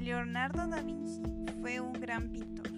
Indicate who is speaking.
Speaker 1: Leonardo da Vinci fue un gran pintor.